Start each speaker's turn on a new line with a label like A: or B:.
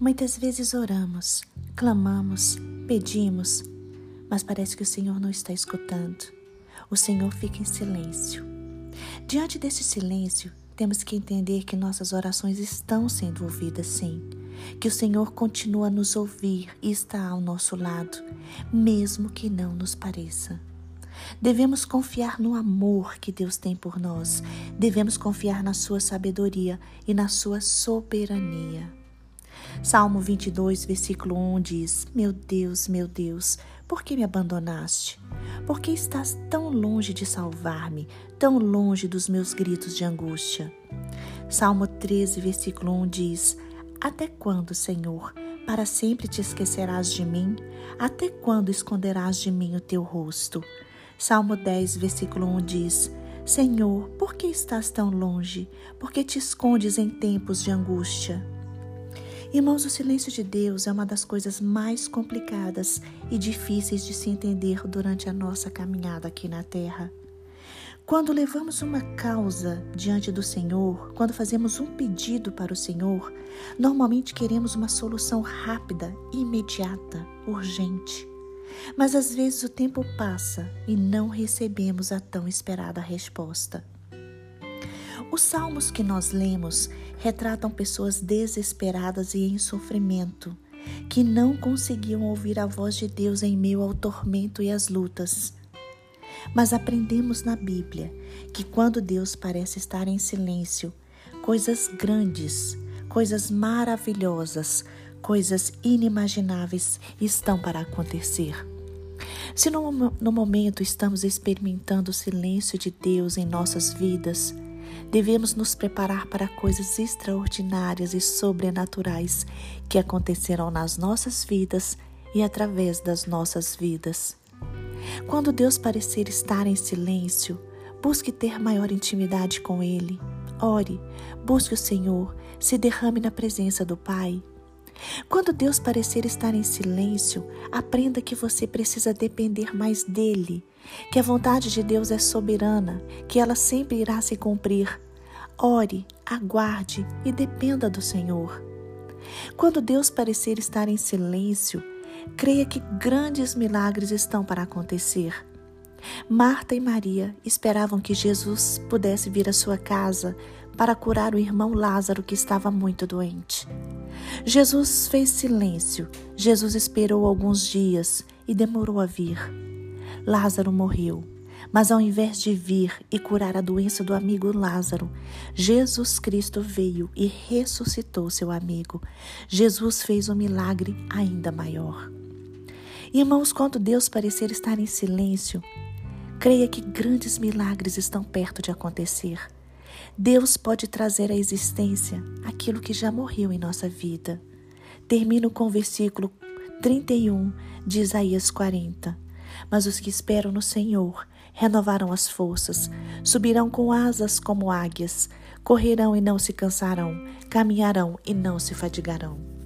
A: Muitas vezes oramos, clamamos, pedimos, mas parece que o Senhor não está escutando. O Senhor fica em silêncio. Diante desse silêncio, temos que entender que nossas orações estão sendo ouvidas sim, que o Senhor continua a nos ouvir e está ao nosso lado, mesmo que não nos pareça. Devemos confiar no amor que Deus tem por nós, devemos confiar na Sua sabedoria e na Sua soberania. Salmo 22, versículo 1 diz: Meu Deus, meu Deus, por que me abandonaste? Por que estás tão longe de salvar-me, tão longe dos meus gritos de angústia? Salmo 13, versículo 1 diz: Até quando, Senhor, para sempre te esquecerás de mim? Até quando esconderás de mim o teu rosto? Salmo 10, versículo 1 diz: Senhor, por que estás tão longe? Por que te escondes em tempos de angústia? Irmãos, o silêncio de Deus é uma das coisas mais complicadas e difíceis de se entender durante a nossa caminhada aqui na Terra. Quando levamos uma causa diante do Senhor, quando fazemos um pedido para o Senhor, normalmente queremos uma solução rápida, imediata, urgente. Mas às vezes o tempo passa e não recebemos a tão esperada resposta. Os salmos que nós lemos retratam pessoas desesperadas e em sofrimento, que não conseguiam ouvir a voz de Deus em meio ao tormento e às lutas. Mas aprendemos na Bíblia que quando Deus parece estar em silêncio, coisas grandes, coisas maravilhosas, coisas inimagináveis estão para acontecer. Se no, no momento estamos experimentando o silêncio de Deus em nossas vidas, devemos nos preparar para coisas extraordinárias e sobrenaturais que acontecerão nas nossas vidas e através das nossas vidas. Quando Deus parecer estar em silêncio, busque ter maior intimidade com Ele. Ore, busque o Senhor, se derrame na presença do Pai. Quando Deus parecer estar em silêncio, aprenda que você precisa depender mais dele, que a vontade de Deus é soberana, que ela sempre irá se cumprir. Ore, aguarde e dependa do Senhor. Quando Deus parecer estar em silêncio, creia que grandes milagres estão para acontecer. Marta e Maria esperavam que Jesus pudesse vir à sua casa para curar o irmão Lázaro que estava muito doente. Jesus fez silêncio. Jesus esperou alguns dias e demorou a vir. Lázaro morreu. Mas ao invés de vir e curar a doença do amigo Lázaro, Jesus Cristo veio e ressuscitou seu amigo. Jesus fez um milagre ainda maior. Irmãos, quando Deus parecer estar em silêncio, creia que grandes milagres estão perto de acontecer. Deus pode trazer à existência aquilo que já morreu em nossa vida. Termino com o versículo 31 de Isaías 40. Mas os que esperam no Senhor renovarão as forças, subirão com asas como águias, correrão e não se cansarão, caminharão e não se fadigarão.